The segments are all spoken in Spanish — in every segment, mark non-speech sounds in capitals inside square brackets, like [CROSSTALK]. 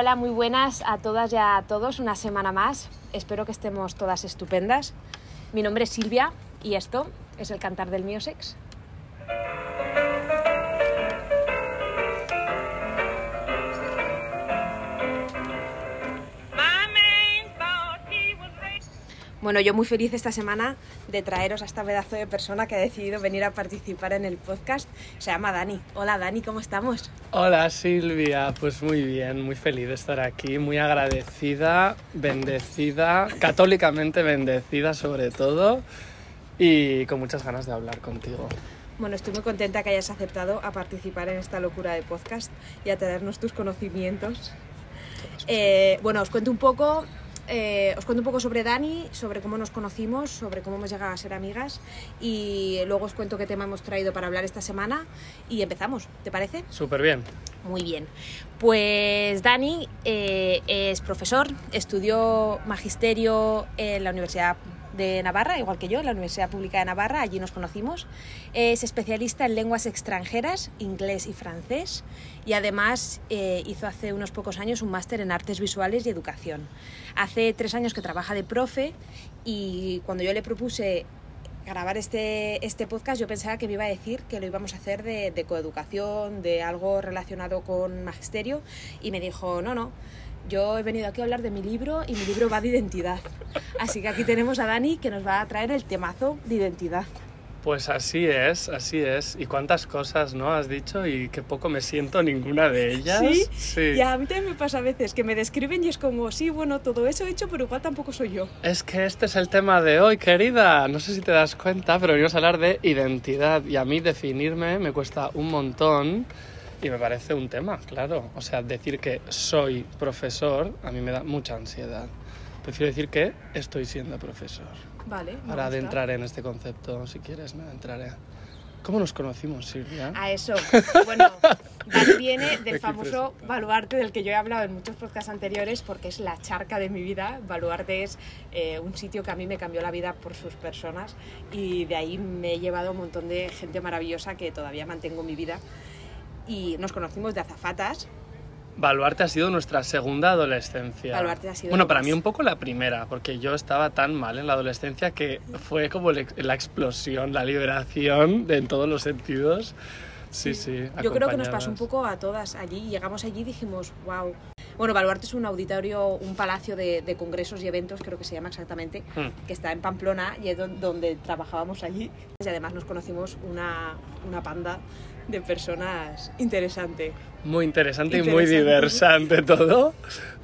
Hola, muy buenas a todas y a todos, una semana más. Espero que estemos todas estupendas. Mi nombre es Silvia y esto es el cantar del Miosex. Bueno, yo muy feliz esta semana de traeros a esta pedazo de persona que ha decidido venir a participar en el podcast. Se llama Dani. Hola Dani, ¿cómo estamos? Hola Silvia, pues muy bien, muy feliz de estar aquí, muy agradecida, bendecida, católicamente bendecida sobre todo y con muchas ganas de hablar contigo. Bueno, estoy muy contenta que hayas aceptado a participar en esta locura de podcast y a traernos tus conocimientos. Eh, bueno, os cuento un poco eh, os cuento un poco sobre Dani, sobre cómo nos conocimos, sobre cómo hemos llegado a ser amigas y luego os cuento qué tema hemos traído para hablar esta semana y empezamos, ¿te parece? Súper bien. Muy bien. Pues Dani eh, es profesor, estudió magisterio en la Universidad de Navarra, igual que yo, en la Universidad Pública de Navarra, allí nos conocimos. Es especialista en lenguas extranjeras, inglés y francés, y además eh, hizo hace unos pocos años un máster en artes visuales y educación. Hace tres años que trabaja de profe y cuando yo le propuse grabar este, este podcast yo pensaba que me iba a decir que lo íbamos a hacer de, de coeducación, de algo relacionado con magisterio, y me dijo, no, no yo he venido aquí a hablar de mi libro y mi libro va de identidad. Así que aquí tenemos a Dani que nos va a traer el temazo de identidad. Pues así es, así es. Y cuántas cosas, ¿no? Has dicho y qué poco me siento ninguna de ellas. ¿Sí? sí. Y a mí también me pasa a veces que me describen y es como, sí, bueno, todo eso he hecho, pero igual tampoco soy yo. Es que este es el tema de hoy, querida. No sé si te das cuenta, pero venimos a hablar de identidad. Y a mí definirme me cuesta un montón. Y me parece un tema, claro. O sea, decir que soy profesor a mí me da mucha ansiedad. Prefiero decir que estoy siendo profesor. Vale. Ahora adentraré en este concepto, si quieres, me adentraré. ¿Cómo nos conocimos, Silvia? A eso. Bueno, Dani viene [LAUGHS] del famoso baluarte del que yo he hablado en muchos podcasts anteriores porque es la charca de mi vida. Baluarte es eh, un sitio que a mí me cambió la vida por sus personas y de ahí me he llevado un montón de gente maravillosa que todavía mantengo en mi vida y nos conocimos de azafatas. Baluarte ha sido nuestra segunda adolescencia. Baluarte ha sido bueno, para mí un poco la primera, porque yo estaba tan mal en la adolescencia que fue como la explosión, la liberación de, en todos los sentidos. Sí, sí. Yo creo que nos pasó un poco a todas allí. Llegamos allí y dijimos, wow. Bueno, Baluarte es un auditorio, un palacio de, de, congresos y eventos, creo que se llama exactamente, hmm. que está en Pamplona y es donde trabajábamos allí. Y además nos conocimos una, una panda de personas interesante. Muy interesante, y muy diversante todo,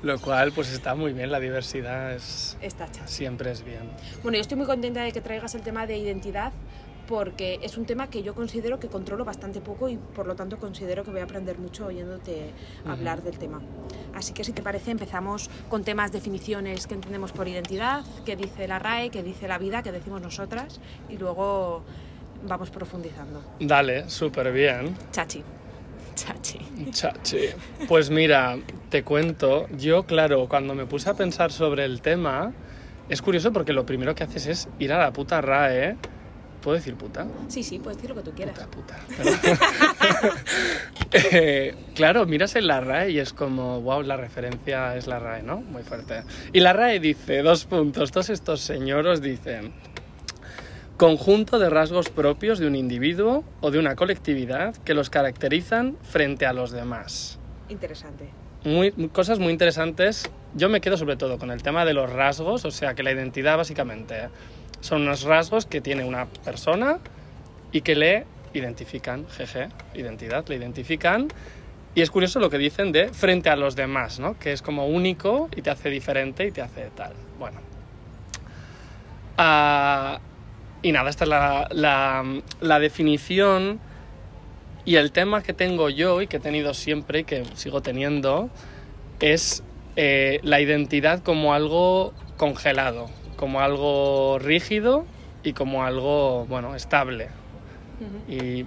lo cual pues está muy bien, la diversidad es... Está Siempre es bien. Bueno, yo estoy muy contenta de que traigas el tema de identidad porque es un tema que yo considero que controlo bastante poco y por lo tanto considero que voy a aprender mucho oyéndote hablar del tema. Así que si te parece empezamos con temas, definiciones que entendemos por identidad, qué dice la RAE, qué dice la vida, qué decimos nosotras y luego vamos profundizando. Dale, súper bien. Chachi. Chachi. Chachi. Pues mira, te cuento, yo claro, cuando me puse a pensar sobre el tema, es curioso porque lo primero que haces es ir a la puta RAE. ¿Puedo decir puta? Sí, sí, puedes decir lo que tú quieras. Puta, puta. [LAUGHS] eh, claro, miras en la RAE y es como, wow, la referencia es la RAE, ¿no? Muy fuerte. Y la RAE dice, dos puntos, todos estos señoros dicen, conjunto de rasgos propios de un individuo o de una colectividad que los caracterizan frente a los demás. Interesante. Muy, cosas muy interesantes. Yo me quedo sobre todo con el tema de los rasgos, o sea que la identidad básicamente son unos rasgos que tiene una persona y que le identifican, jeje, identidad, le identifican. Y es curioso lo que dicen de frente a los demás, ¿no? Que es como único y te hace diferente y te hace tal. Bueno. Uh, y nada, esta es la, definición y el tema que tengo yo y que he tenido siempre y que sigo teniendo es eh, la identidad como algo congelado, como algo rígido y como algo, bueno, estable. Y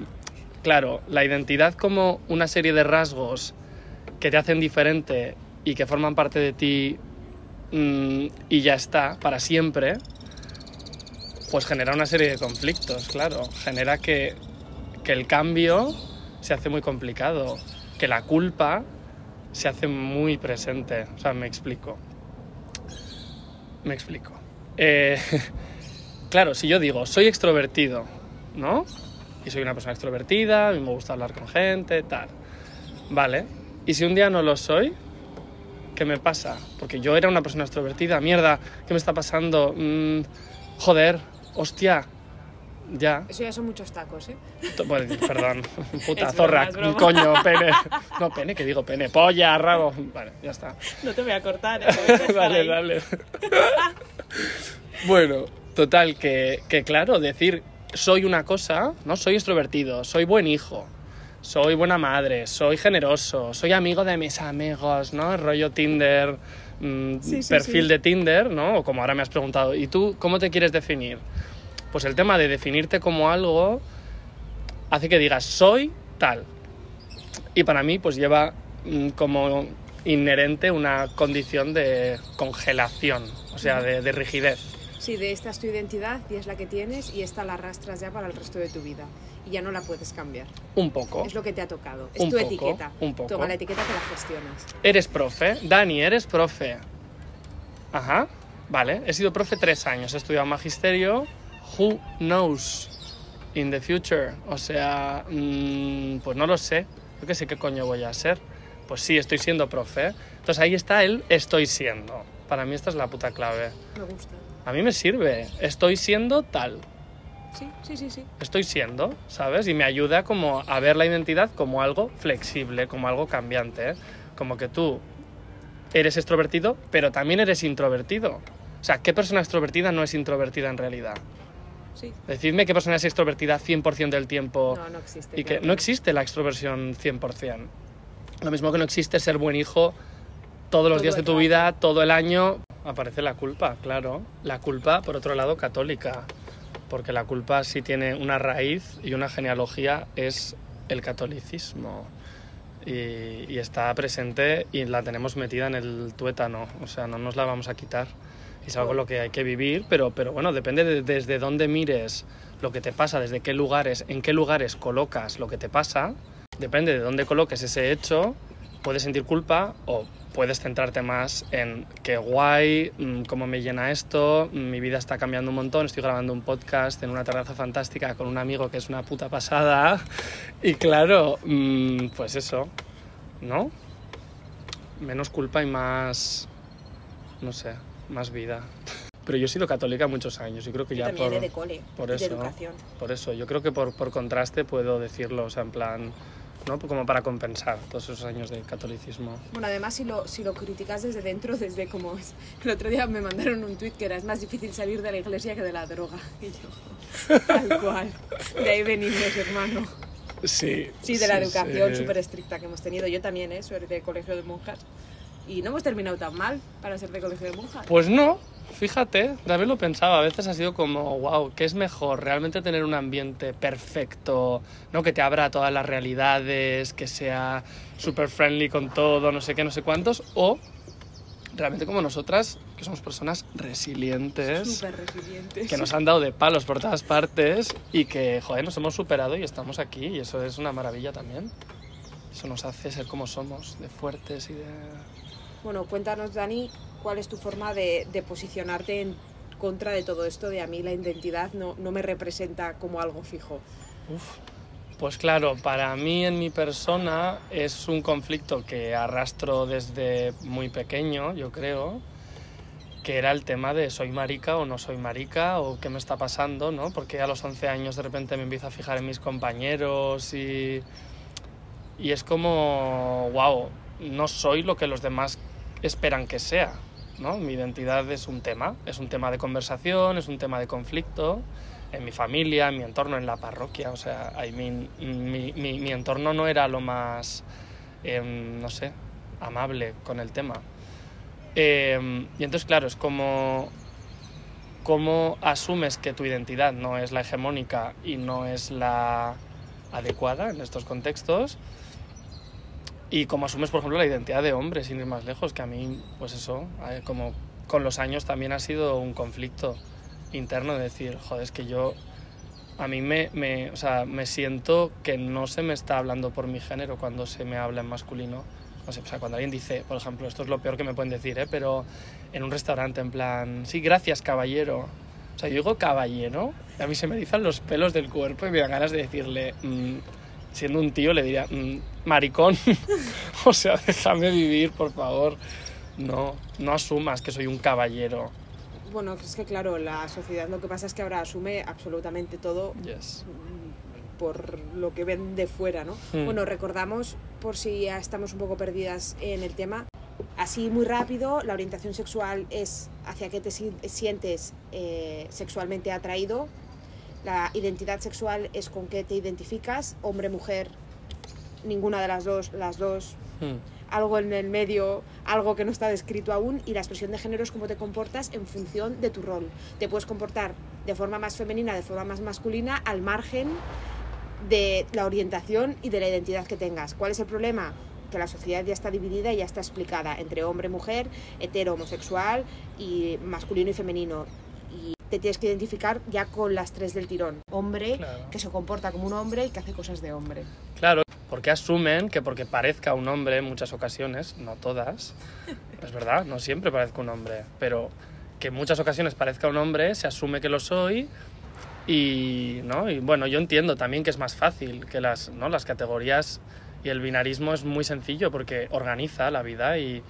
claro, la identidad como una serie de rasgos que te hacen diferente y que forman parte de ti mm, y ya está, para siempre, pues genera una serie de conflictos, claro. Genera que, que el cambio se hace muy complicado, que la culpa se hace muy presente. O sea, me explico. Me explico. Eh, [LAUGHS] claro, si yo digo, soy extrovertido, ¿no? Y soy una persona extrovertida, a mí me gusta hablar con gente, tal. Vale. ¿Y si un día no lo soy? ¿Qué me pasa? Porque yo era una persona extrovertida, mierda, ¿qué me está pasando? Mm, joder, hostia, ya. Eso ya son muchos tacos, ¿eh? Bueno, [LAUGHS] perdón, puta Es zorra, broma, es broma. coño, pene. No, pene, que digo pene, polla, rabo. Vale, ya está. No te voy a cortar, ¿eh? [LAUGHS] Dale, dale. [LAUGHS] bueno, total, que, que claro, decir soy una cosa, ¿no? Soy extrovertido, soy buen hijo, soy buena madre, soy generoso, soy amigo de mis amigos, ¿no? Rollo Tinder, mm, Sí, sí, perfil sí. de Tinder, ¿no? O como ahora me has preguntado, ¿y tú cómo te quieres definir? Pues el tema de definirte como algo hace que digas soy tal. Y para mí pues lleva mm, como inherente una condición de congelación, o sea, de, de rigidez. Sí, de esta es tu identidad y es la que tienes y esta la arrastras ya para el resto de tu vida y ya no la puedes cambiar. Un poco. Es lo que te ha tocado, es Un tu poco, etiqueta. un poco. Toma la etiqueta que la gestionas. Eres profe. Dani, eres profe. Ajá. Vale. He sido profe tres años. He estudiado magisterio. Who knows in the future? O sea, mm, pues no lo sé. Yo qué sé qué coño voy a ser. Pues sí, estoy siendo profe. Entonces ahí está el estoy siendo. Para mí esta es la puta clave. Me gusta. A mí me sirve. Estoy siendo tal. Sí, sí, sí, sí. Estoy siendo, ¿sabes? Y me ayuda como a ver la identidad como algo flexible, como algo cambiante. ¿eh? Como que tú eres extrovertido, pero también eres introvertido. O sea, ¿qué persona extrovertida no es introvertida en realidad? Sí. Decidme qué persona es extrovertida 100% del tiempo No, no existe. y que no existe la extroversión 100%. Lo mismo que no existe ser buen hijo todos los Todo días de tu rato. vida, todo el año. Aparece la culpa, claro. La culpa, por otro lado, católica. Porque la culpa sí tiene una raíz y una genealogía, es el catolicismo. Y, está presente y la tenemos metida en el tuétano. O sea, no nos la vamos a quitar. Es algo lo que hay que vivir, pero, pero bueno, depende de desde dónde mires lo que te pasa, desde qué lugares, en qué lugares colocas lo que te pasa, depende de dónde coloques ese hecho, puedes sentir culpa o puedes centrarte más en qué guay, mm, cómo me llena esto, mm, mi vida está cambiando un montón, estoy grabando un podcast en una terraza fantástica con un amigo que es una puta pasada [LAUGHS] y claro, mm, pues eso, ¿no? Menos culpa y más, no sé, más vida. Pero yo he sido católica muchos años y creo que Yo ya por... de cole, por eso, de educación. Por eso, yo creo que por, por contraste puedo decirlo, o sea, en plan, ¿no? Como para compensar todos esos años de catolicismo. Bueno, además si lo, si lo criticas desde dentro, desde como es... El otro día me mandaron un tuit que era es más difícil salir de la iglesia que de la droga. [LAUGHS] Y yo, tal cual. De ahí venimos, hermano. Sí. Sí, de la sí, educación sí. súper estricta que hemos tenido. Yo también, ¿eh? Soy de colegio de monjas. Y no hemos terminado tan mal para ser de colegio de monjas. Pues no, fíjate, de haberlo pensado, a veces ha sido como, wow, ¿qué es mejor? ¿Realmente tener un ambiente perfecto, ¿no? que te abra a todas las realidades, que sea súper friendly con todo, no sé qué, no sé cuántos? ¿O realmente como nosotras, que somos personas resilientes? Resilientes. que nos han dado de palos por todas partes y que, joder, nos hemos superado y estamos aquí y eso es una maravilla también. Eso nos hace ser como somos, de fuertes y de... Bueno, cuéntanos, Dani, cuál es tu forma de, de posicionarte en contra de todo esto de a mí la identidad no, me representa como algo fijo. Pues claro, para mí en mi persona es un conflicto que arrastro desde muy pequeño, yo creo, que era el tema de soy marica o no soy marica o qué me está pasando, ¿no? Porque a los 11 años de repente me empiezo a fijar en mis compañeros y, y es como, wow, no soy lo que los demás esperan que sea, ¿no? Mi identidad es un tema, es un tema de conversación, es un tema de conflicto en mi familia, en mi entorno, en la parroquia, o sea, mi, mi- mi entorno no era lo más, em, no sé, amable con el tema. Em, y entonces, claro, es como cómo asumes que tu identidad no es la hegemónica y no es la adecuada en estos contextos y cómo asumes, por ejemplo, la identidad de hombre, sin ir más lejos, que a mí, pues eso, como con los años también ha sido un conflicto interno de decir, joder, es que yo, a mí me, me, o sea, me siento que no se me está hablando por mi género cuando se me habla en masculino no sé, o sea, cuando alguien dice, por ejemplo, esto es lo peor que me pueden decir, ¿eh? pero en un restaurante en plan, sí, gracias, caballero. O sea, yo digo caballero, a mí se me erizan los pelos del cuerpo y me dan ganas de decirle, mm, siendo un tío, le diría, mm, maricón, [LAUGHS] o sea, déjame vivir, por favor. No, no asumas que soy un caballero. Bueno, es que claro, la sociedad lo que pasa es que ahora asume absolutamente todo Yes. mm, por lo que ven de fuera, ¿no? Hmm. Bueno, recordamos, por si ya estamos un poco perdidas en el tema, así muy rápido, la orientación sexual es hacia qué te si- sientes eh, sexualmente atraído, la identidad sexual es con qué te identificas, hombre, mujer, ninguna de las dos, las dos, Mm, algo en el medio, algo que no está descrito aún, y la expresión de género es cómo te comportas en función de tu rol. Te puedes comportar de forma más femenina, de forma más masculina, al margen de la orientación y de la identidad que tengas. ¿Cuál es el problema? Que la sociedad ya está dividida y ya está explicada entre hombre, mujer, hetero, homosexual y masculino y femenino. Te tienes que identificar ya con las tres del tirón. Hombre, Claro. que se comporta como un hombre y que hace cosas de hombre. Claro, porque asumen que porque parezca un hombre en muchas ocasiones, no todas, [LAUGHS] es verdad, no siempre parezco un hombre, pero que en muchas ocasiones parezca un hombre, se asume que lo soy y, ¿no? y bueno, yo entiendo también que es más fácil, que las, ¿no? las categorías y el binarismo es muy sencillo porque organiza la vida y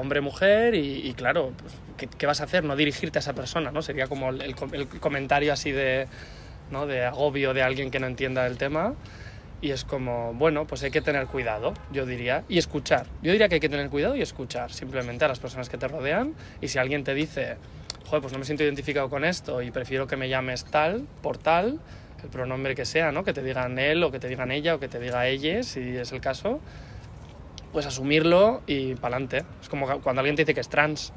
hombre-mujer y, y claro, pues, ¿qué, qué vas a hacer? No dirigirte a esa persona, ¿no? Sería como el, el com- el comentario así de, ¿no? de agobio de alguien que no entienda el tema. Y es como, bueno, pues hay que tener cuidado, yo diría, y escuchar. Yo diría que hay que tener cuidado y escuchar simplemente a las personas que te rodean. Y si alguien te dice, joder, pues no me siento identificado con esto y prefiero que me llames tal, por tal, el pronombre que sea, ¿no? Que te digan él o que te digan ella o que te diga ella, si es el caso, pues asumirlo y para adelante. Es como cuando alguien te dice que es trans,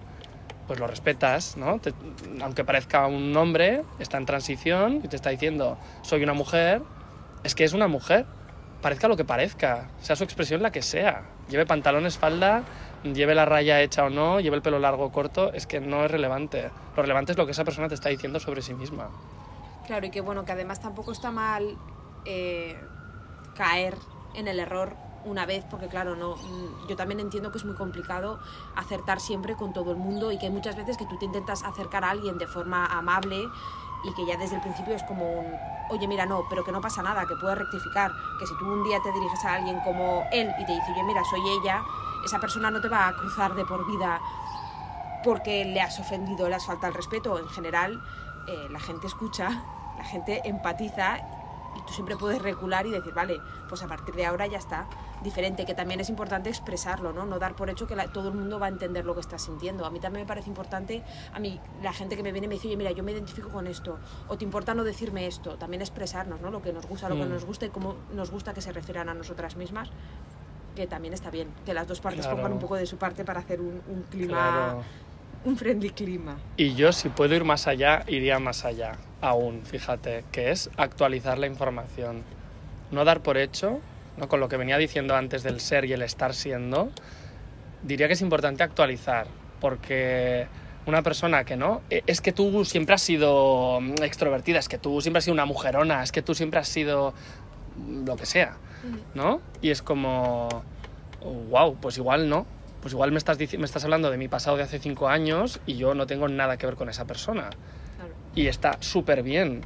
pues lo respetas, ¿no? Te- aunque parezca un hombre, está en transición y te está diciendo, soy una mujer, es que es una mujer, parezca lo que parezca, sea su expresión la que sea, lleve pantalones, falda, lleve la raya hecha o no, lleve el pelo largo o corto, es que no es relevante. Lo relevante es lo que esa persona te está diciendo sobre sí misma. Claro, y que bueno, que además tampoco está mal eh, caer en el error una vez, porque claro, no, mm, yo también entiendo que es muy complicado acertar siempre con todo el mundo y que hay muchas veces que tú te intentas acercar a alguien de forma amable y que ya desde el principio es como un, oye, mira, no, pero que no pasa nada, que puedes rectificar, que si tú un día te diriges a alguien como él y te dice, oye, mira, soy ella, esa persona no te va a cruzar de por vida porque le has ofendido, le has faltado el respeto. En general, eh, la gente escucha, la gente empatiza y tú siempre puedes recular y decir, vale, pues a partir de ahora ya está. Diferente, que también es importante expresarlo, ¿no? No dar por hecho que la- todo el mundo va a entender lo que estás sintiendo. A mí también me parece importante, a mí la gente que me viene me dice, oye, mira, yo me identifico con esto, o te importa no decirme esto, también expresarnos, ¿no? Lo que nos gusta, lo que Mm. nos gusta y cómo nos gusta que se refieran a nosotras mismas, que también está bien, que las dos partes Claro. pongan un poco de su parte para hacer un, un clima Claro. un friendly clima. Y yo, si puedo ir más allá, iría más allá aún, fíjate, que es actualizar la información. No dar por hecho, ¿no? con lo que venía diciendo antes del ser y el estar siendo, diría que es importante actualizar, porque una persona que no, eh, es que tú siempre has sido mm, extrovertida, es que tú siempre has sido una mujerona, es que tú siempre has sido mm, lo que sea, ¿no? Y es como, wow, pues igual no. Pues igual me estás, me estás hablando de mi pasado de hace cinco años y yo no tengo nada que ver con esa persona. Y está súper bien.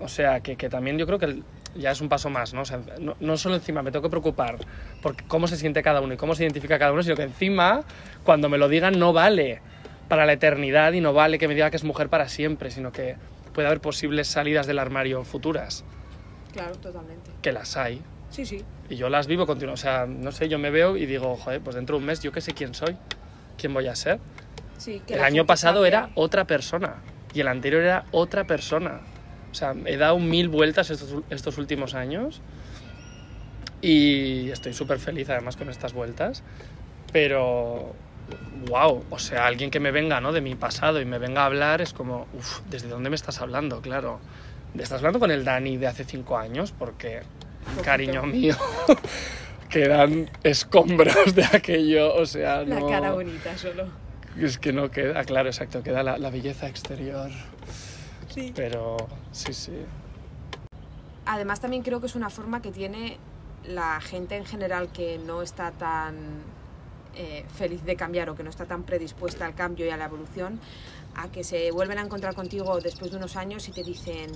O sea, que, que también yo creo que el- ya es un paso más, ¿no? O sea, no, no solo encima me tengo que preocupar por cómo se siente cada uno y cómo se identifica cada uno, sino que encima, cuando me lo digan, no vale para la eternidad y no vale que me diga que es mujer para siempre, sino que puede haber posibles salidas del armario futuras, Claro, totalmente. que las hay. Sí, sí. Y yo las vivo continuo. O sea, no sé, yo me veo y digo, joder, pues dentro de un mes yo qué sé quién soy, quién voy a ser. sí que el año pasado cambia. era otra persona y el anterior era otra persona. O sea, he dado mil vueltas estos, estos últimos años y estoy súper feliz además con estas vueltas. Pero, wow, o sea, alguien que me venga ¿no? de mi pasado y me venga a hablar es como, uff, ¿desde dónde me estás hablando? Claro. ¿Estás hablando con el Dani de hace cinco años? Porque, cariño mío, [LAUGHS] quedan escombros de aquello, o sea, La no... cara bonita solo. Es que no queda, claro, exacto, queda la, la belleza exterior. Sí. Pero sí, sí. Además también creo que es una forma que tiene la gente en general que no está tan eh, feliz de cambiar o que no está tan predispuesta al cambio y a la evolución, a que se vuelven a encontrar contigo después de unos años y te dicen,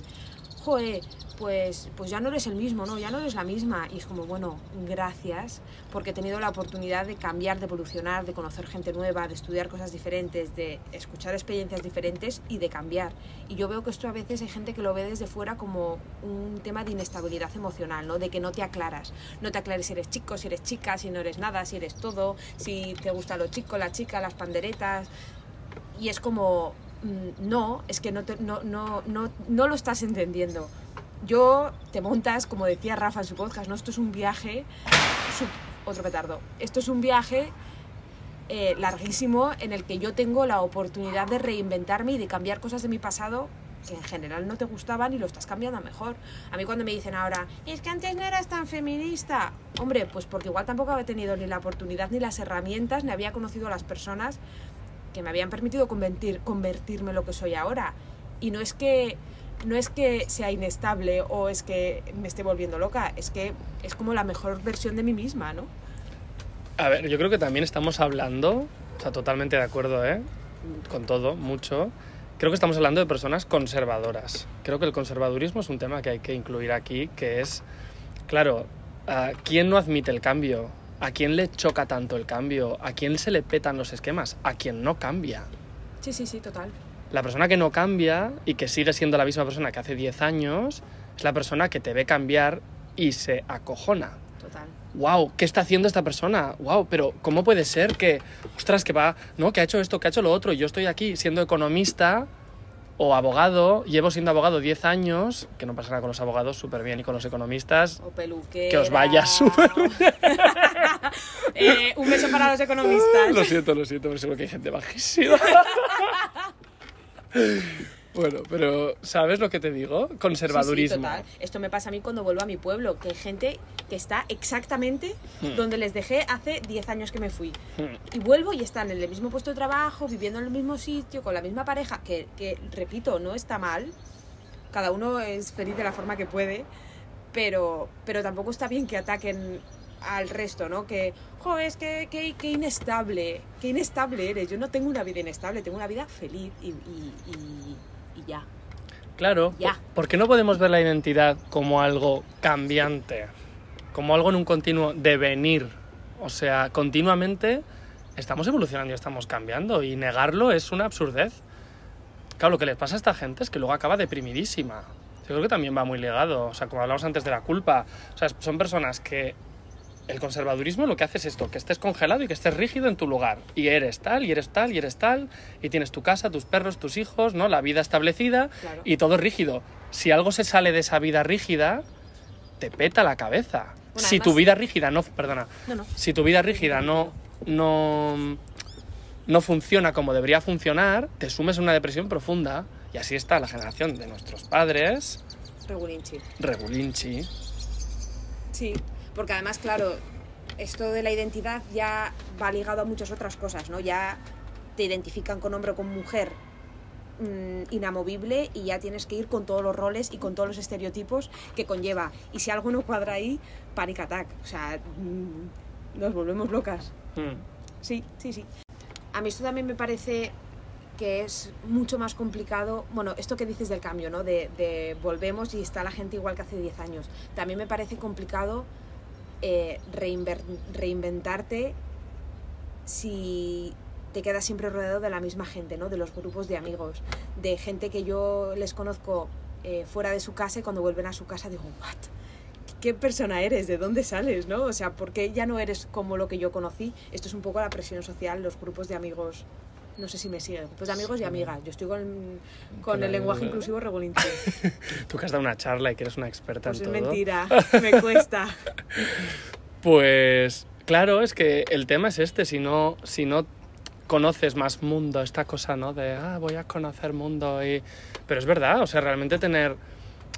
pues, pues ya no eres el mismo, ¿no? Ya no eres la misma. Y es como, bueno, gracias, porque he tenido la oportunidad de cambiar, de evolucionar, de conocer gente nueva, de estudiar cosas diferentes, de escuchar experiencias diferentes y de cambiar. Y yo veo que esto a veces hay gente que lo ve desde fuera como un tema de inestabilidad emocional, ¿no? De que no te aclaras. No te aclares si eres chico, si eres chica, si no eres nada, si eres todo, si te gusta lo chico, la chica, las panderetas. Y es como, no, es que no, no, no, no, no lo estás entendiendo. Yo te montas, como decía Rafa en su podcast, ¿no? Esto es un viaje, otro petardo, esto es un viaje eh, larguísimo en el que yo tengo la oportunidad de reinventarme y de cambiar cosas de mi pasado que en general no te gustaban y lo estás cambiando mejor. A mí cuando me dicen ahora, es que antes no eras tan feminista, hombre, pues porque igual tampoco había tenido ni la oportunidad ni las herramientas, ni había conocido a las personas que me habían permitido convertir, convertirme en lo que soy ahora. Y no es que no es que sea inestable o es que me esté volviendo loca, es que es como la mejor versión de mí misma, ¿no? A ver, yo creo que también estamos hablando, o sea, totalmente de acuerdo, ¿eh? Con todo, mucho. Creo que estamos hablando de personas conservadoras. Creo que el conservadurismo es un tema que hay que incluir aquí, que es, claro, ¿quién no admite el cambio? ¿A quién le choca tanto el cambio? ¿A quién se le petan los esquemas? A quien no cambia. Sí, sí, sí, total. La persona que no cambia y que sigue siendo la misma persona que hace 10 años es la persona que te ve cambiar y se acojona. Total. Wow, ¿qué está haciendo esta persona? Wow, pero ¿cómo puede ser que, ostras, que va, no, que ha hecho esto, que ha hecho lo otro? Y yo estoy aquí siendo economista o abogado, llevo siendo abogado 10 años, que no pasa nada con los abogados, súper bien, y con los economistas, o peluquera. que os vaya súper [LAUGHS] eh, un beso para los economistas. Lo siento, lo siento, pero seguro que hay gente bajísima. [LAUGHS] Bueno, pero ¿sabes lo que te digo? Conservadurismo. Sí, total. Esto me pasa a mí cuando vuelvo a mi pueblo, que hay gente que está exactamente hmm. donde les dejé hace 10 años que me fui. Hmm. Y vuelvo y están en el mismo puesto de trabajo, viviendo en el mismo sitio, con la misma pareja, que, que repito, no está mal. Cada uno es feliz de la forma que puede, pero, pero tampoco está bien que ataquen al resto, ¿no? Que, joder, es que, que, inestable, que inestable eres. Yo no tengo una vida inestable, tengo una vida feliz y ya. Claro, ya. ¿por qué no podemos ver la identidad como algo cambiante? Como algo en un continuo devenir. O sea, continuamente estamos evolucionando y estamos cambiando y negarlo es una absurdez. Claro, lo que les pasa a esta gente es que luego acaba deprimidísima. Yo creo que también va muy ligado, o sea, como hablamos antes de la culpa. O sea, son personas que el conservadurismo lo que hace es esto, que estés congelado y que estés rígido en tu lugar. Y eres tal, y eres tal, y eres tal, y tienes tu casa, tus perros, tus hijos, ¿no? La vida establecida y todo rígido. Si algo se sale de esa vida rígida, te peta la cabeza. si tu vida rígida no, perdona, si tu vida rígida no, no, no funciona como debería funcionar, te sumes en una depresión profunda. Y así está la generación de nuestros padres. Regulinchi. Regulinchi. Sí, porque además, claro, esto de la identidad ya va ligado a muchas otras cosas, ¿no? Ya te identifican con hombre o con mujer mm, inamovible y ya tienes que ir con todos los roles y con todos los estereotipos que conlleva. Y si algo no cuadra ahí, panic attack. O sea, mm, nos volvemos locas. Hmm. Sí, sí, sí. A mí esto también me parece que es mucho más complicado, bueno, esto que dices del cambio, ¿no? De, de volvemos y está la gente igual que hace 10 años. También me parece complicado eh, reinventarte si te quedas siempre rodeado de la misma gente, ¿no? De los grupos de amigos, de gente que yo les conozco eh, fuera de su casa y cuando vuelven a su casa digo, ¿what? ¿Qué persona eres? ¿De dónde sales? ¿no? O sea, ¿por qué ya no eres como lo que yo conocí? Esto es un poco la presión social, los grupos de amigos no sé si me siguen, pues amigos y amigas. Yo estoy con, con, el, lenguaje inclusivo regulín. [LAUGHS] Tú que has dado una charla y que eres una experta pues en todo. Es mentira, [LAUGHS] me cuesta. pues claro, es que el tema es este, si no, si no conoces más mundo, esta cosa, ¿no? De, ah, voy a conocer mundo y... Pero es verdad, o sea, realmente tener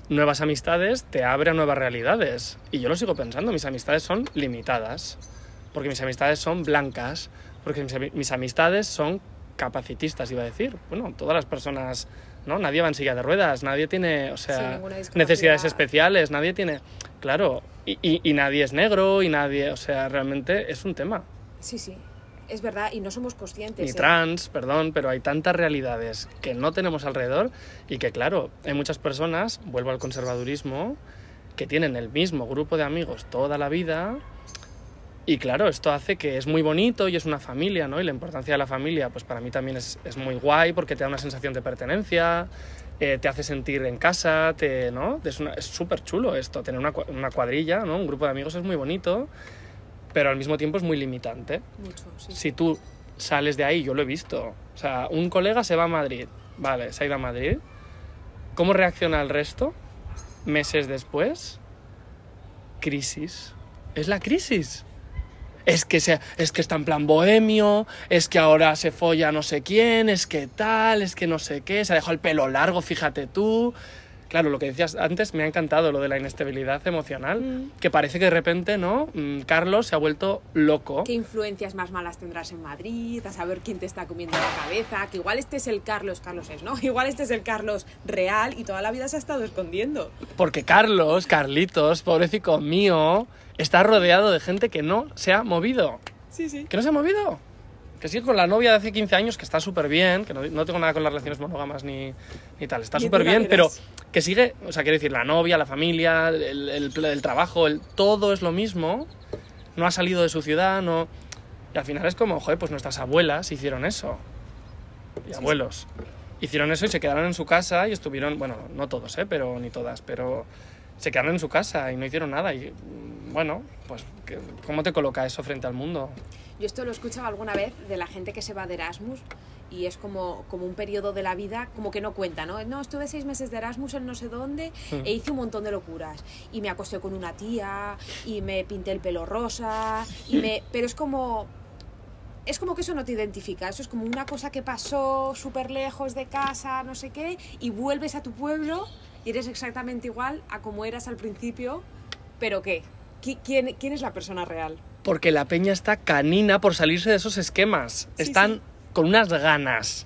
nuevas amistades te abre a nuevas realidades. Y yo lo sigo pensando, mis amistades son limitadas, porque mis amistades son blancas, porque mis amistades son capacitistas, iba a decir. Bueno, todas las personas, ¿no? Nadie va en silla de ruedas, nadie tiene, o sea, necesidades especiales, nadie tiene... claro, y, y- y nadie es negro y nadie, o sea, realmente es un tema. Sí, sí, es verdad, y no somos conscientes. Ni ¿eh? trans, perdón, pero hay tantas realidades que no tenemos alrededor y que, claro, hay muchas personas, vuelvo al conservadurismo, que tienen el mismo grupo de amigos toda la vida. Y claro, esto hace que es muy bonito y es una familia, ¿no? Y la importancia de la familia, pues para mí también es, es muy guay porque te da una sensación de pertenencia, eh, te hace sentir en casa, te, ¿no? Es una- es súper chulo esto, tener una, una cuadrilla, ¿no? Un grupo de amigos es muy bonito, pero al mismo tiempo es muy limitante Mucho, sí. si tú sales de ahí, yo lo he visto. O sea, un colega se va a Madrid, vale, se ha ido a Madrid. ¿Cómo reacciona el resto? Meses después, crisis. Es la crisis. Es que, se, es que está en plan bohemio, es que ahora se folla no sé quién, es que tal, es que no sé qué, se ha dejado el pelo largo, fíjate tú. Claro, lo que decías antes me ha encantado lo de la inestabilidad emocional, Mm. que parece que de repente, ¿no? Mm, Carlos se ha vuelto loco. ¿Qué influencias más malas tendrás en Madrid? A saber quién te está comiendo la cabeza. Que igual este es el Carlos, Carlos es, ¿no? [LAUGHS] Igual este es el Carlos real y toda la vida se ha estado escondiendo. Porque Carlos, Carlitos, pobrecito mío, está rodeado de gente que no se ha movido. Sí, sí. ¿Que no se ha movido? Que sigue con la novia de hace 15 años, que está súper bien, que no, no tengo nada con las relaciones monógamas ni, ni tal, está súper bien, pero que sigue, o sea, quiero decir, la novia, la familia, el, el- el trabajo, el, todo es lo mismo, no ha salido de su ciudad, no... Y al final es como, joder, pues nuestras abuelas hicieron eso. Y abuelos. Hicieron eso y se quedaron en su casa y estuvieron, bueno, no todos, ¿eh? Pero ni todas, pero se quedaron en su casa y no hicieron nada. Y bueno, pues, ¿qué- ¿cómo te coloca eso frente al mundo? Yo esto lo he escuchado alguna vez de la gente que se va de Erasmus y es como, como un periodo de la vida como que no cuenta, ¿no? No, estuve seis meses de Erasmus en no sé dónde Mm. e hice un montón de locuras. Y me acosté con una tía y me pinté el pelo rosa y me... [LAUGHS] Pero es como... Es como que eso no te identifica, eso es como una cosa que pasó súper lejos de casa, no sé qué, y vuelves a tu pueblo y eres exactamente igual a como eras al principio, pero ¿qué? ¿Qui- ¿Quién, quién es la persona real? Porque la peña está canina por salirse de esos esquemas. Sí, Están sí. con unas ganas.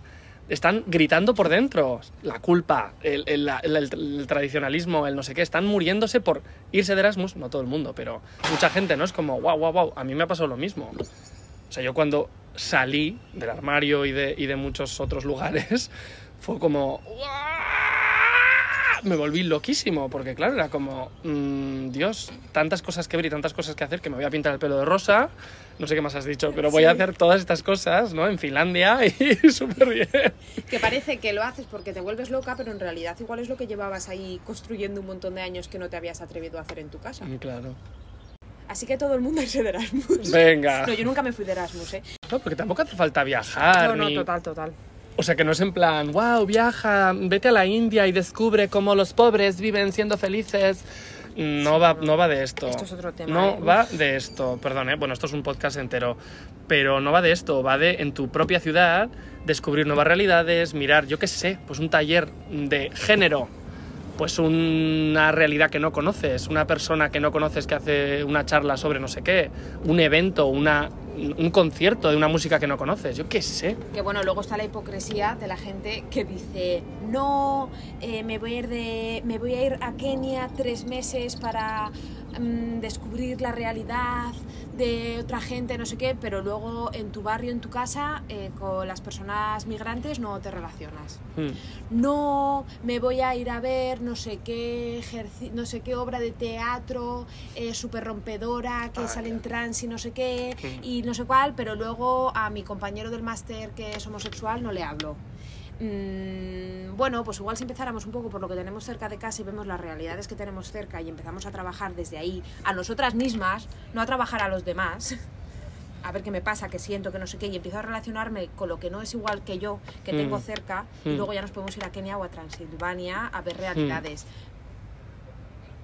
Están gritando por dentro. La culpa, el, el- el- el tradicionalismo, el no sé qué. Están muriéndose por irse de Erasmus. No todo el mundo, pero mucha gente, ¿no? Es como, wow, wow, wow. A mí me ha pasado lo mismo. O sea, yo cuando salí del armario y de, y de muchos otros lugares, [LAUGHS] fue como... "Uah". Me volví loquísimo, porque claro, era como, mm, Dios, tantas cosas que ver y tantas cosas que hacer que me voy a pintar el pelo de rosa, no sé qué más has dicho, pero voy a Sí. hacer todas estas cosas, ¿no? En Finlandia [LAUGHS] y súper bien. Que parece que lo haces porque te vuelves loca, pero en realidad igual es lo que llevabas ahí construyendo un montón de años que no te habías atrevido a hacer en tu casa. Claro. Así que todo el mundo es de Erasmus. Venga. [LAUGHS] No, yo nunca me fui de Erasmus, ¿eh? No, porque tampoco hace falta viajar. No, no, ni- total, total. O sea, que no es en plan, wow, viaja, vete a la India y descubre cómo los pobres viven siendo felices. No, va, no va de esto. Esto es otro tema, No ¿eh? va de esto, perdón, ¿eh? bueno, esto es un podcast entero, pero no va de esto, va de en tu propia ciudad descubrir nuevas realidades, mirar, yo qué sé, pues un taller de género, pues una realidad que no conoces, una persona que no conoces que hace una charla sobre no sé qué, un evento, una, un concierto de una música que no conoces, yo qué sé. Que bueno, luego está la hipocresía de la gente que dice, no, eh, me, voy a ir de, me voy a ir a Kenia tres meses para mm, descubrir la realidad de otra gente, no sé qué, pero luego en tu barrio, en tu casa, eh, con las personas migrantes no te relacionas. Hmm. no me voy a ir a ver no sé qué no sé qué obra de teatro eh, súper rompedora que Ah, sale en trans y no sé qué Mm. y no sé cuál pero luego a mi compañero del máster que es homosexual no le hablo Mm, bueno, pues igual si empezáramos un poco por lo que tenemos cerca de casa y vemos las realidades que tenemos cerca y empezamos a trabajar desde ahí, a nosotras mismas, no a trabajar a los demás, [LAUGHS] a ver qué me pasa, qué siento, que no sé qué, y empiezo a relacionarme con lo que no es igual que yo, que tengo Mm. cerca, Mm. y luego ya nos podemos ir a Kenia o a Transilvania a ver realidades.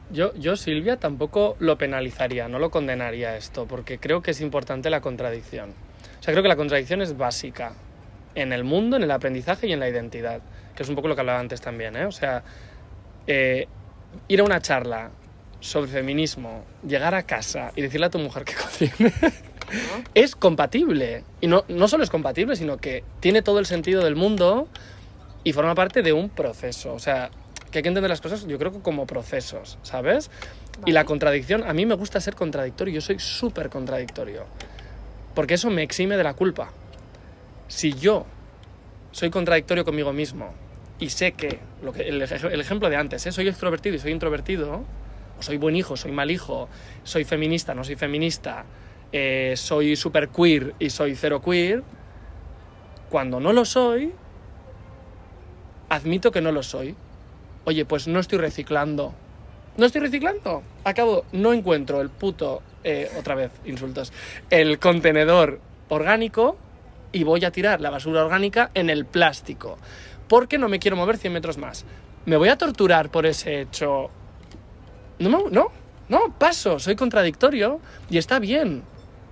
Yo, yo, Silvia, tampoco lo penalizaría, no lo condenaría esto, porque creo que es importante la contradicción. O sea, creo que la contradicción es básica en el mundo, en el aprendizaje y en la identidad, que es un poco lo que hablaba antes también, ¿eh? O sea, eh, ir a una charla sobre feminismo, llegar a casa y decirle a tu mujer que cocine, ¿no? [LAUGHS] es compatible. Y no, no solo es compatible, sino que tiene todo el sentido del mundo y forma parte de un proceso. O sea, que hay que entender las cosas, yo creo que como procesos, ¿sabes? Y la contradicción, a mí me gusta ser contradictorio, yo soy súper contradictorio, porque eso me exime de la culpa. Si yo soy contradictorio conmigo mismo y sé que, lo que el, ej- el ejemplo de antes, ¿eh? soy extrovertido y soy introvertido, o soy buen hijo, soy mal hijo, soy feminista, no soy feminista, eh, soy super queer y soy cero queer, cuando no lo soy, admito que no lo soy. Oye, pues no estoy reciclando. No estoy reciclando. Acabo, no encuentro el puto, eh, otra vez, insultos, el contenedor orgánico y voy a tirar la basura orgánica en el plástico. Porque no me quiero mover 100 metros más. ¿Me voy a torturar por ese hecho? No, no, no, no, paso, soy contradictorio y está bien.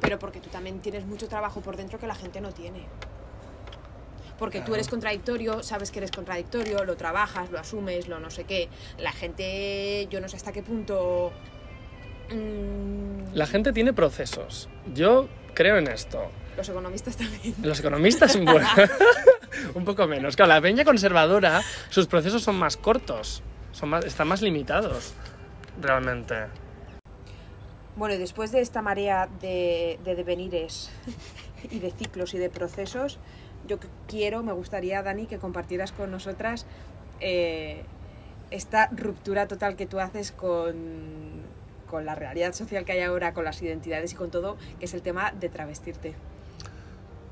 Pero porque tú también tienes mucho trabajo por dentro que la gente no tiene. Porque tú eres contradictorio, sabes que eres contradictorio, lo trabajas, lo asumes, lo no sé qué. La gente, yo no sé hasta qué punto. mm, La gente tiene procesos. Yo creo en esto. Los economistas también. Los economistas, bueno, [LAUGHS] un poco menos. Claro, la peña conservadora, sus procesos son más cortos, son más, están más limitados, realmente. Bueno, y después de esta marea de, de devenires [LAUGHS] y de ciclos y de procesos, yo que- quiero, me gustaría, Dani, que compartieras con nosotras eh, esta ruptura total que tú haces con, con la realidad social que hay ahora, con las identidades y con todo, que es el tema de travestirte.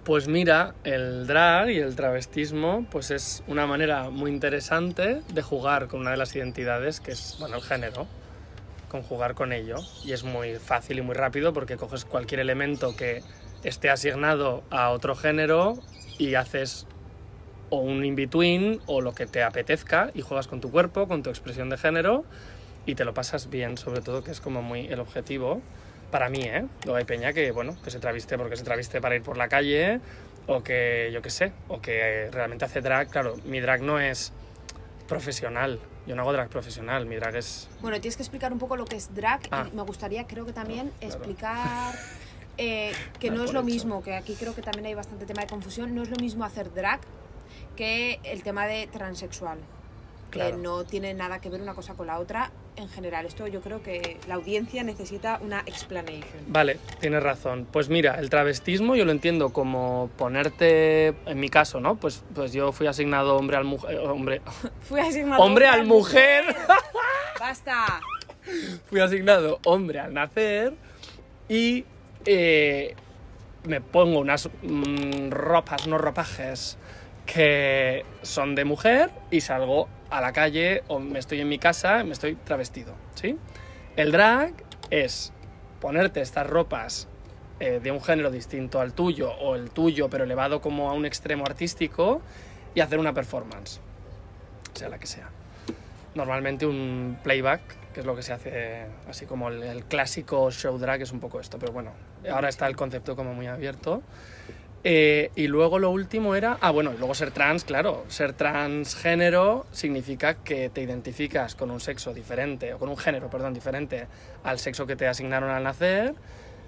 Pues mira, el drag y el travestismo, pues es una manera muy interesante de jugar con una de las identidades, que es, bueno, el género, con jugar con ello. Y es muy fácil y muy rápido porque coges cualquier elemento que esté asignado a otro género y haces o un in-between o lo que te apetezca y juegas con tu cuerpo, con tu expresión de género y te lo pasas bien, sobre todo, que es como muy el objetivo. Para mí, ¿eh? Luego hay peña que, bueno, que se traviste porque se traviste para ir por la calle o que, yo qué sé, o que realmente hace drag. Claro, mi drag no es profesional. Yo no hago drag profesional, mi drag es... Bueno, tienes que explicar un poco lo que es drag Ah. y me gustaría, creo que también, Claro. explicar eh, [LAUGHS] que no es lo hecho. mismo, que aquí creo que también hay bastante tema de confusión, no es lo mismo hacer drag que el tema de transexual, Claro. que no tiene nada que ver una cosa con la otra en general. Esto yo creo que la audiencia necesita una explanation. Vale, tienes razón. Pues mira, el travestismo yo lo entiendo como ponerte, en mi caso, ¿no? Pues, pues yo fui asignado hombre al mujer, hombre, [LAUGHS] Fui asignado hombre al mujer. ¡Basta! [LAUGHS] fui asignado hombre al nacer y eh, me pongo unas mm, ropas, unos ropajes que son de mujer y salgo a la calle o me estoy en mi casa, me estoy travestido, ¿sí? El drag es ponerte estas ropas eh, de un género distinto al tuyo o el tuyo pero elevado como a un extremo artístico y hacer una performance, sea la que sea normalmente un playback, que es lo que se hace así como el, el clásico show drag, es un poco esto, pero bueno, ahora está el concepto como muy abierto. Eh, y luego lo último era, ah bueno, y luego ser trans, claro, ser transgénero significa que te identificas con un sexo diferente, o con un género, perdón, diferente al sexo que te asignaron al nacer.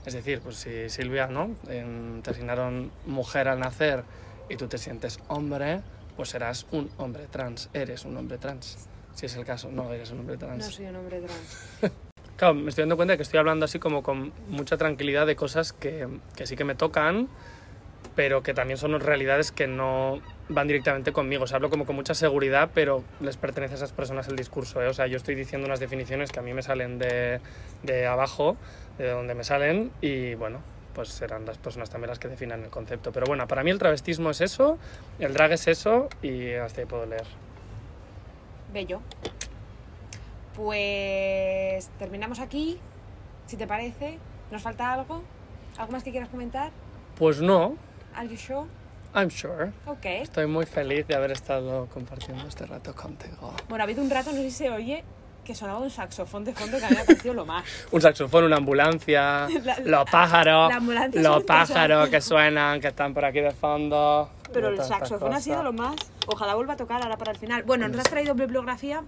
Es decir, pues si Silvia, ¿no? En- te asignaron mujer al nacer y tú te sientes hombre, pues serás un hombre trans, eres un hombre trans. Si es el caso, no eres un hombre trans. No soy un hombre trans. [LAUGHS] Claro, me estoy dando cuenta de que estoy hablando así como con mucha tranquilidad de cosas que, que sí que me tocan, pero que también son realidades que no van directamente conmigo. O sea, hablo como con mucha seguridad, pero les pertenece a esas personas el discurso. ¿eh? O sea, yo estoy diciendo unas definiciones que a mí me salen de, de abajo, de donde me salen, y bueno, pues serán las personas también las que definan el concepto. Pero bueno, para mí el travestismo es eso, el drag es eso, y hasta ahí puedo leer. Bello. Pues terminamos aquí, si te parece. ¿Nos falta algo? ¿Algo más que quieras comentar? Pues no, ¿Are you sure? I'm sure. Ok. Estoy muy feliz de haber estado compartiendo este rato contigo. Bueno, ha habido un rato, no sé si se oye, que sonaba un saxofón de fondo que a mí me ha parecido lo más. [LAUGHS] Un saxofón, una ambulancia, [LAUGHS] La- los pájaros, ambulancia los pájaros que suenan, que están por aquí de fondo. Pero el saxofón ha sido lo más. Ojalá vuelva a tocar ahora para el final. Bueno, ¿nos has traído bibliografía?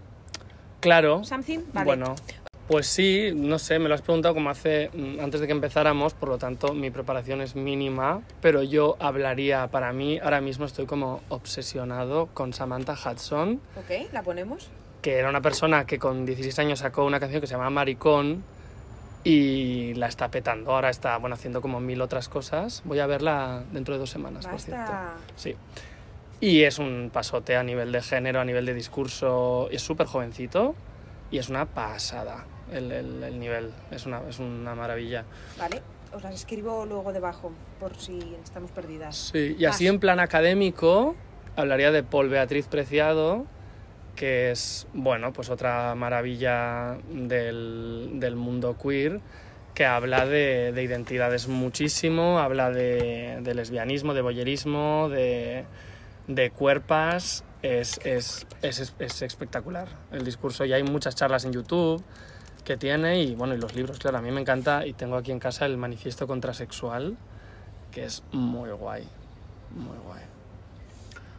Claro. ¿Something? Vale. Bueno, pues sí, no sé, me lo has preguntado como hace mm, antes de que empezáramos, por lo tanto mi preparación es mínima, pero yo hablaría para mí, ahora mismo estoy como obsesionado con Samantha Hudson. Ok, ¿la ponemos? que era una persona que con 16 años sacó una canción que se llama Maricón y la está petando. Ahora está bueno, haciendo como mil otras cosas. Voy a verla dentro de dos semanas, por cierto. Sí. Y es un pasote a nivel de género, a nivel de discurso. Es súper jovencito y es una pasada el, el- el nivel. Es una, es una maravilla. Vale, os las escribo luego debajo por si estamos perdidas. Sí, y así Más. en plan académico hablaría de Paul Beatriz Preciado, que es, bueno, pues otra maravilla del, del mundo queer, que habla de, de identidades muchísimo, habla de, de lesbianismo, de boyerismo, de, de cuerpas. Es, es, es, es espectacular el discurso y hay muchas charlas en YouTube que tiene y bueno y los libros claro a mí me encanta y tengo aquí en casa el manifiesto contrasexual que es muy guay, muy guay.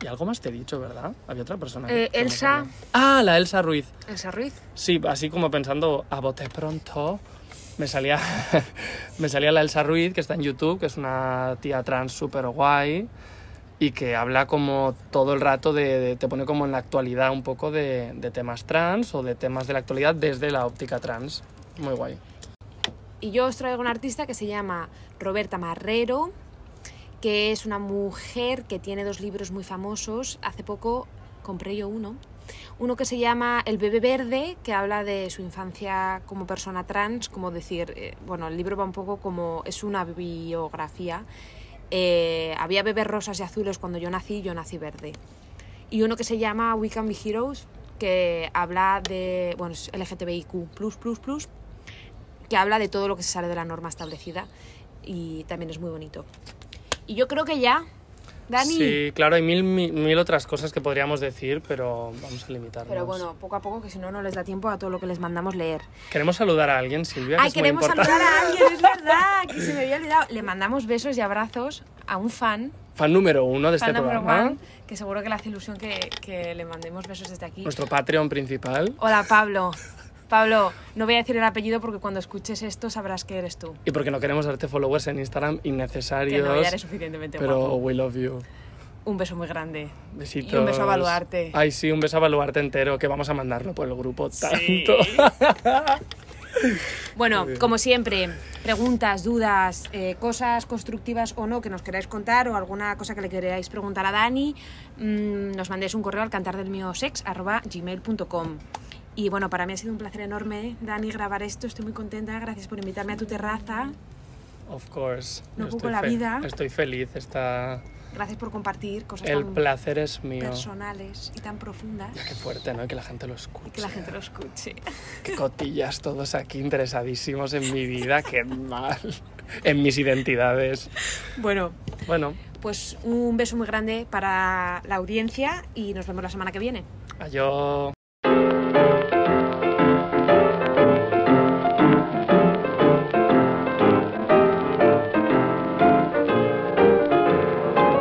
Y algo más te he dicho, ¿verdad? Había otra persona. Eh, Elsa. Ah, la Elsa Ruiz. Elsa Ruiz. Sí, así como pensando a bote pronto, me salía, [LAUGHS] me salía la Elsa Ruiz, que está en YouTube, que es una tía trans súper guay y que habla como todo el rato de, de- te pone como en la actualidad un poco de, de temas trans o de temas de la actualidad desde la óptica trans. Muy guay. Y yo os traigo una artista que se llama Roberta Marrero, que es una mujer que tiene dos libros muy famosos. Hace poco compré yo uno. Uno que se llama El bebé verde, que habla de su infancia como persona trans, como decir, eh, bueno, el libro va un poco como, es una biografía. Eh, había bebés rosas y azules cuando yo nací, yo nací verde. Y uno que se llama We Can Be Heroes, que habla de, bueno, es LGTBIQ++, que habla de todo lo que se sale de la norma establecida y también es muy bonito. Y yo creo que ya, Dani. Sí, claro, hay mil, mil, mil otras cosas que podríamos decir, pero vamos a limitarnos. Pero bueno, poco a poco, que si no, no les da tiempo a todo lo que les mandamos leer. Queremos saludar a alguien, Silvia. que Ay, muy queremos saludar a alguien, es [LAUGHS] verdad, que se me había olvidado. Le mandamos besos y abrazos a un fan, Fan número uno de este fan number programa. one, que seguro que le hace ilusión que, que le mandemos besos desde aquí. Nuestro Patreon principal. Hola, Pablo. Pablo, no voy a decir el apellido porque cuando escuches esto sabrás que eres tú. Y porque no queremos darte followers en Instagram Que innecesarios. no, ya eres suficientemente pero guapo. we love you. Un beso muy grande. Besitos. Y un beso a Baluarte. Ay, sí, un beso a Baluarte entero, que vamos a mandarlo por el grupo Sí. tanto. [LAUGHS] Bueno, como siempre, preguntas, dudas, eh, cosas constructivas o no que nos queráis contar o alguna cosa que le queráis preguntar a Dani, mm, nos mandéis un correo al cantardelmiosex.gmail.com Y bueno, para mí ha sido un placer enorme, Dani, grabar esto. Estoy muy contenta. Gracias por invitarme a tu terraza. Of course. No ocupo la vida. Estoy feliz. Está... Gracias por compartir cosas El tan placer es mío. personales y tan profundas. Qué fuerte, ¿no? Que la gente lo escuche. Y que la gente lo escuche. Qué cotillas todos aquí interesadísimos en mi vida. Qué mal. En mis identidades. Bueno, Bueno, pues un beso muy grande para la audiencia y nos vemos la semana que viene. adiós.